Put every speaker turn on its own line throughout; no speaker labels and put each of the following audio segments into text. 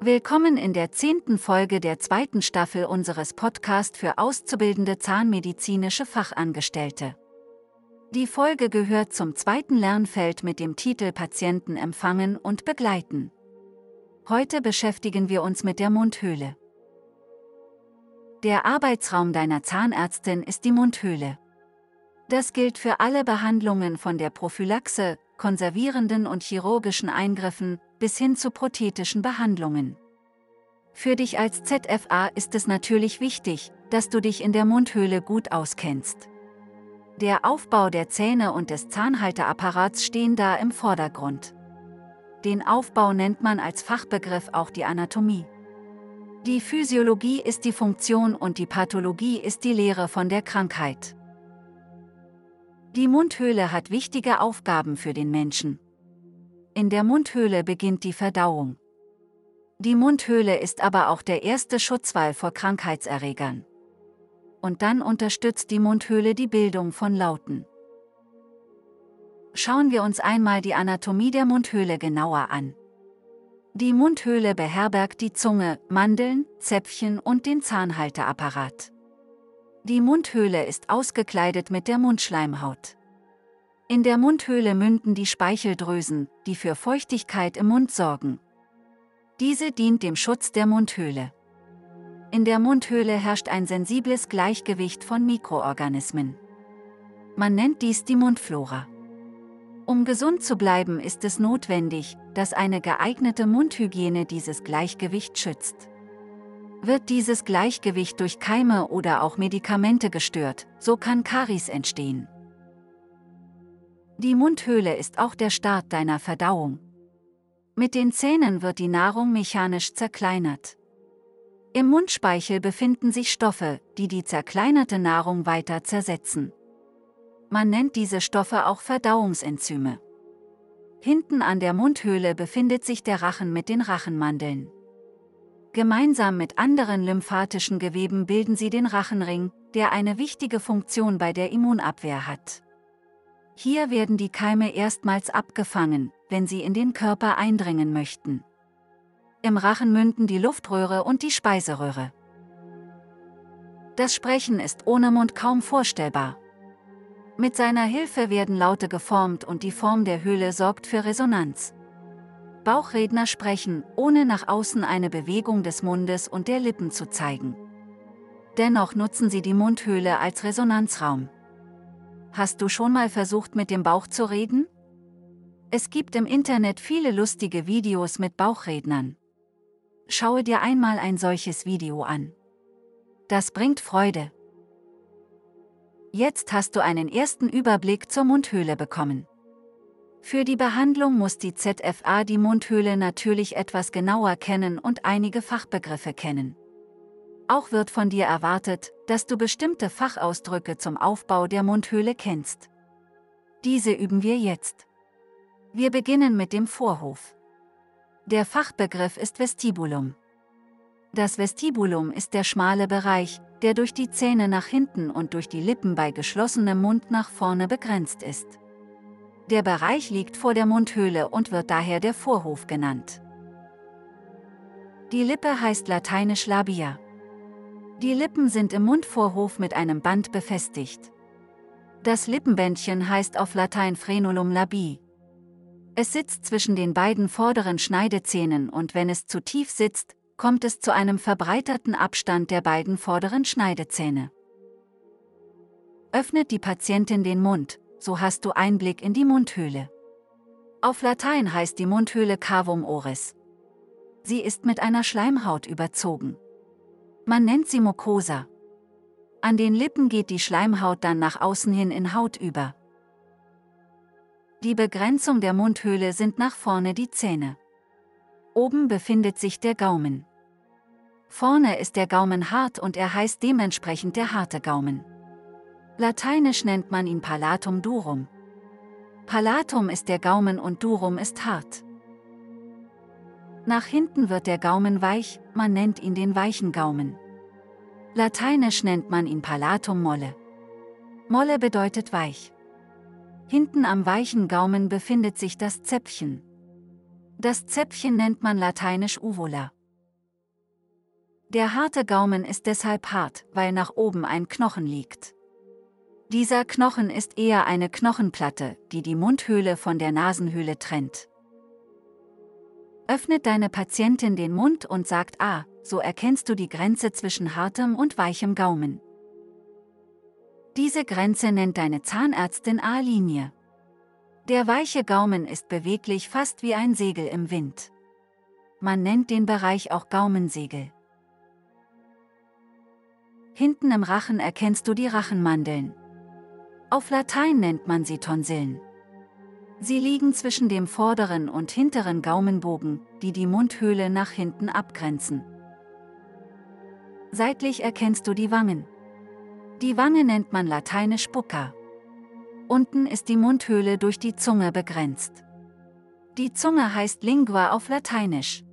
Willkommen in der zehnten Folge der zweiten Staffel unseres Podcasts für auszubildende zahnmedizinische Fachangestellte. Die Folge gehört zum zweiten Lernfeld mit dem Titel Patienten empfangen und begleiten. Heute beschäftigen wir uns mit der Mundhöhle. Der Arbeitsraum deiner Zahnärztin ist die Mundhöhle. Das gilt für alle Behandlungen von der Prophylaxe, konservierenden und chirurgischen Eingriffen bis hin zu prothetischen Behandlungen. Für dich als ZFA ist es natürlich wichtig, dass du dich in der Mundhöhle gut auskennst. Der Aufbau der Zähne und des Zahnhalteapparats stehen da im Vordergrund. Den Aufbau nennt man als Fachbegriff auch die Anatomie. Die Physiologie ist die Funktion und die Pathologie ist die Lehre von der Krankheit. Die Mundhöhle hat wichtige Aufgaben für den Menschen. In der Mundhöhle beginnt die Verdauung. Die Mundhöhle ist aber auch der erste Schutzwall vor Krankheitserregern. Und dann unterstützt die Mundhöhle die Bildung von Lauten. Schauen wir uns einmal die Anatomie der Mundhöhle genauer an. Die Mundhöhle beherbergt die Zunge, Mandeln, Zäpfchen und den Zahnhalteapparat. Die Mundhöhle ist ausgekleidet mit der Mundschleimhaut. In der Mundhöhle münden die Speicheldrüsen, die für Feuchtigkeit im Mund sorgen. Diese dient dem Schutz der Mundhöhle. In der Mundhöhle herrscht ein sensibles Gleichgewicht von Mikroorganismen. Man nennt dies die Mundflora. Um gesund zu bleiben, ist es notwendig, dass eine geeignete Mundhygiene dieses Gleichgewicht schützt. Wird dieses Gleichgewicht durch Keime oder auch Medikamente gestört, so kann Karies entstehen. Die Mundhöhle ist auch der Start deiner Verdauung. Mit den Zähnen wird die Nahrung mechanisch zerkleinert. Im Mundspeichel befinden sich Stoffe, die die zerkleinerte Nahrung weiter zersetzen. Man nennt diese Stoffe auch Verdauungsenzyme. Hinten an der Mundhöhle befindet sich der Rachen mit den Rachenmandeln. Gemeinsam mit anderen lymphatischen Geweben bilden sie den Rachenring, der eine wichtige Funktion bei der Immunabwehr hat. Hier werden die Keime erstmals abgefangen, wenn sie in den Körper eindringen möchten. Im Rachen münden die Luftröhre und die Speiseröhre. Das Sprechen ist ohne Mund kaum vorstellbar. Mit seiner Hilfe werden Laute geformt und die Form der Höhle sorgt für Resonanz. Bauchredner sprechen, ohne nach außen eine Bewegung des Mundes und der Lippen zu zeigen. Dennoch nutzen sie die Mundhöhle als Resonanzraum. Hast du schon mal versucht, mit dem Bauch zu reden? Es gibt im Internet viele lustige Videos mit Bauchrednern. Schaue dir einmal ein solches Video an. Das bringt Freude. Jetzt hast du einen ersten Überblick zur Mundhöhle bekommen. Für die Behandlung muss die ZFA die Mundhöhle natürlich etwas genauer kennen und einige Fachbegriffe kennen. Auch wird von dir erwartet, dass du bestimmte Fachausdrücke zum Aufbau der Mundhöhle kennst. Diese üben wir jetzt. Wir beginnen mit dem Vorhof. Der Fachbegriff ist Vestibulum. Das Vestibulum ist der schmale Bereich, der durch die Zähne nach hinten und durch die Lippen bei geschlossenem Mund nach vorne begrenzt ist. Der Bereich liegt vor der Mundhöhle und wird daher der Vorhof genannt. Die Lippe heißt lateinisch Labia. Die Lippen sind im Mundvorhof mit einem Band befestigt. Das Lippenbändchen heißt auf Latein Frenulum labii. Es sitzt zwischen den beiden vorderen Schneidezähnen und wenn es zu tief sitzt, kommt es zu einem verbreiterten Abstand der beiden vorderen Schneidezähne. Öffnet die Patientin den Mund, so hast du Einblick in die Mundhöhle. Auf Latein heißt die Mundhöhle Cavum oris. Sie ist mit einer Schleimhaut überzogen. Man nennt sie Mucosa. An den Lippen geht die Schleimhaut dann nach außen hin in Haut über. Die Begrenzung der Mundhöhle sind nach vorne die Zähne. Oben befindet sich der Gaumen. Vorne ist der Gaumen hart und er heißt dementsprechend der harte Gaumen. Lateinisch nennt man ihn Palatum durum. Palatum ist der Gaumen und durum ist hart. Nach hinten wird der Gaumen weich, man nennt ihn den weichen Gaumen. Lateinisch nennt man ihn Palatum molle. Molle bedeutet weich. Hinten am weichen Gaumen befindet sich das Zäpfchen. Das Zäpfchen nennt man lateinisch Uvula. Der harte Gaumen ist deshalb hart, weil nach oben ein Knochen liegt. Dieser Knochen ist eher eine Knochenplatte, die die Mundhöhle von der Nasenhöhle trennt. Öffnet deine Patientin den Mund und sagt A, so erkennst du die Grenze zwischen hartem und weichem Gaumen. Diese Grenze nennt deine Zahnärztin A-Linie. Der weiche Gaumen ist beweglich fast wie ein Segel im Wind. Man nennt den Bereich auch Gaumensegel. Hinten im Rachen erkennst du die Rachenmandeln. Auf Latein nennt man sie Tonsillen. Sie liegen zwischen dem vorderen und hinteren Gaumenbogen, die die Mundhöhle nach hinten abgrenzen. Seitlich erkennst du die Wangen. Die Wange nennt man lateinisch Bucca. Unten ist die Mundhöhle durch die Zunge begrenzt. Die Zunge heißt Lingua auf Lateinisch.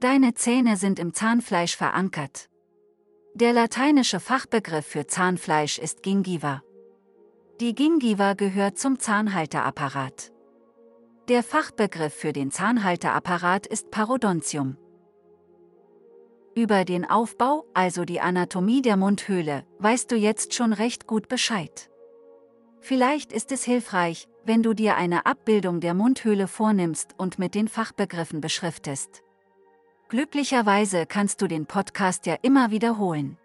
Deine Zähne sind im Zahnfleisch verankert. Der lateinische Fachbegriff für Zahnfleisch ist Gingiva. Die Gingiva gehört zum Zahnhalteapparat. Der Fachbegriff für den Zahnhalteapparat ist Parodontium. Über den Aufbau, also die Anatomie der Mundhöhle, weißt du jetzt schon recht gut Bescheid. Vielleicht ist es hilfreich, wenn du dir eine Abbildung der Mundhöhle vornimmst und mit den Fachbegriffen beschriftest. Glücklicherweise kannst du den Podcast ja immer wiederholen.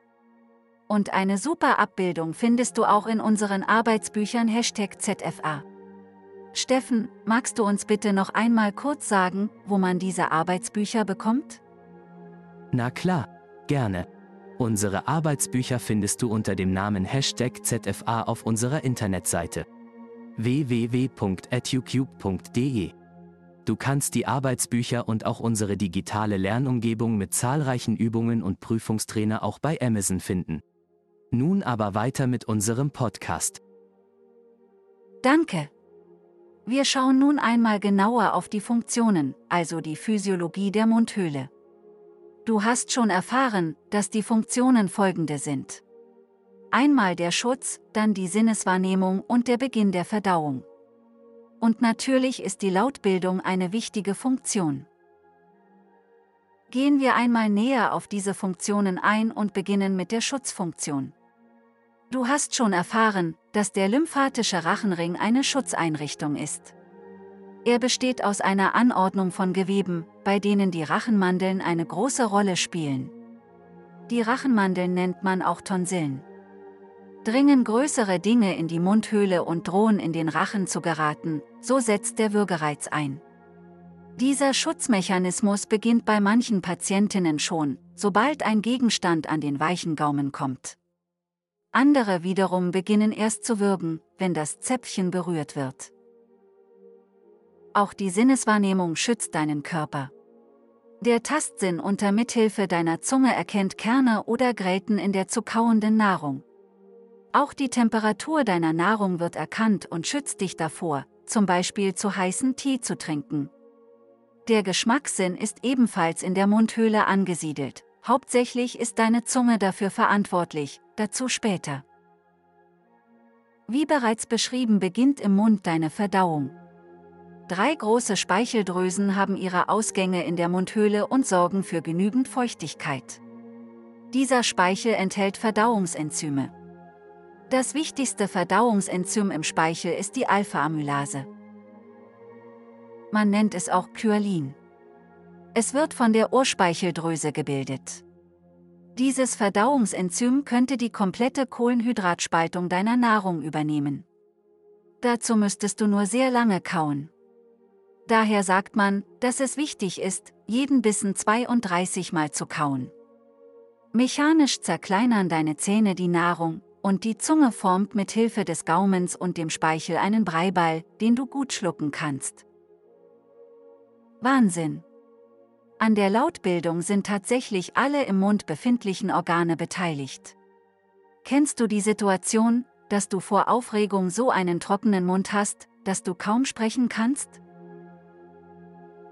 Und eine super Abbildung findest du auch in unseren Arbeitsbüchern Hashtag ZFA. Steffen, magst du uns bitte noch einmal kurz sagen, wo man diese Arbeitsbücher bekommt?
Na klar, gerne. Unsere Arbeitsbücher findest du unter dem Namen Hashtag ZFA auf unserer Internetseite www.educube.de. Du kannst die Arbeitsbücher und auch unsere digitale Lernumgebung mit zahlreichen Übungen und Prüfungstrainer auch bei Amazon finden. Nun aber weiter mit unserem Podcast.
Danke. Wir schauen nun einmal genauer auf die Funktionen, also die Physiologie der Mundhöhle. Du hast schon erfahren, dass die Funktionen folgende sind. Einmal der Schutz, dann die Sinneswahrnehmung und der Beginn der Verdauung. Und natürlich ist die Lautbildung eine wichtige Funktion. Gehen wir einmal näher auf diese Funktionen ein und beginnen mit der Schutzfunktion. Du hast schon erfahren, dass der lymphatische Rachenring eine Schutzeinrichtung ist. Er besteht aus einer Anordnung von Geweben, bei denen die Rachenmandeln eine große Rolle spielen. Die Rachenmandeln nennt man auch Tonsillen. Dringen größere Dinge in die Mundhöhle und drohen in den Rachen zu geraten, so setzt der Würgereiz ein. Dieser Schutzmechanismus beginnt bei manchen Patientinnen schon, sobald ein Gegenstand an den weichen Gaumen kommt. Andere wiederum beginnen erst zu würgen, wenn das Zäpfchen berührt wird. Auch die Sinneswahrnehmung schützt deinen Körper. Der Tastsinn unter Mithilfe deiner Zunge erkennt Kerne oder Gräten in der zu kauenden Nahrung. Auch die Temperatur deiner Nahrung wird erkannt und schützt dich davor, zum Beispiel zu heißen Tee zu trinken. Der Geschmackssinn ist ebenfalls in der Mundhöhle angesiedelt. Hauptsächlich ist deine Zunge dafür verantwortlich, dazu später. Wie bereits beschrieben beginnt im Mund deine Verdauung. Drei große Speicheldrüsen haben ihre Ausgänge in der Mundhöhle und sorgen für genügend Feuchtigkeit. Dieser Speichel enthält Verdauungsenzyme. Das wichtigste Verdauungsenzym im Speichel ist die Alpha-Amylase. Man nennt es auch Kyalin. Es wird von der Urspeicheldrüse gebildet. Dieses Verdauungsenzym könnte die komplette Kohlenhydratspaltung deiner Nahrung übernehmen. Dazu müsstest du nur sehr lange kauen. Daher sagt man, dass es wichtig ist, jeden Bissen 32 Mal zu kauen. Mechanisch zerkleinern deine Zähne die Nahrung, und die Zunge formt mit Hilfe des Gaumens und dem Speichel einen Breiball, den du gut schlucken kannst. Wahnsinn! An der Lautbildung sind tatsächlich alle im Mund befindlichen Organe beteiligt. Kennst du die Situation, dass du vor Aufregung so einen trockenen Mund hast, dass du kaum sprechen kannst?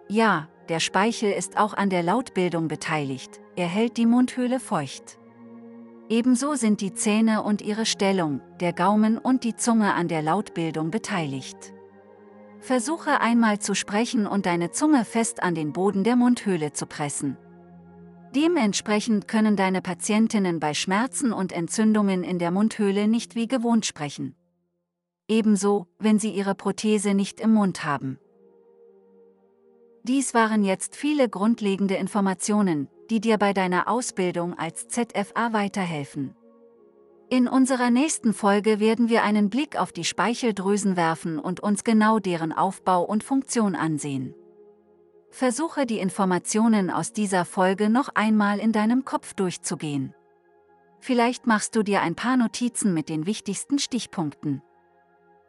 Ja, der Speichel ist auch an der Lautbildung beteiligt, er hält die Mundhöhle feucht. Ebenso sind die Zähne und ihre Stellung, der Gaumen und die Zunge an der Lautbildung beteiligt. Versuche einmal zu sprechen und deine Zunge fest an den Boden der Mundhöhle zu pressen. Dementsprechend können deine Patientinnen bei Schmerzen und Entzündungen in der Mundhöhle nicht wie gewohnt sprechen. Ebenso, wenn sie ihre Prothese nicht im Mund haben. Dies waren jetzt viele grundlegende Informationen, die dir bei deiner Ausbildung als ZFA weiterhelfen. In unserer nächsten Folge werden wir einen Blick auf die Speicheldrüsen werfen und uns genau deren Aufbau und Funktion ansehen. Versuche die Informationen aus dieser Folge noch einmal in deinem Kopf durchzugehen. Vielleicht machst du dir ein paar Notizen mit den wichtigsten Stichpunkten.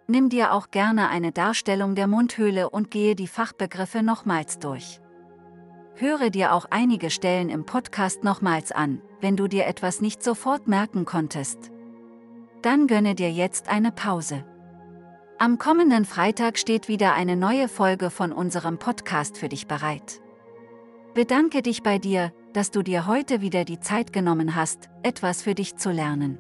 Nimm dir auch gerne eine Darstellung der Mundhöhle und gehe die Fachbegriffe nochmals durch. Höre dir auch einige Stellen im Podcast nochmals an, wenn du dir etwas nicht sofort merken konntest. Dann gönne dir jetzt eine Pause. Am kommenden Freitag steht wieder eine neue Folge von unserem Podcast für dich bereit. Bedanke dich bei dir, dass du dir heute wieder die Zeit genommen hast, etwas für dich zu lernen.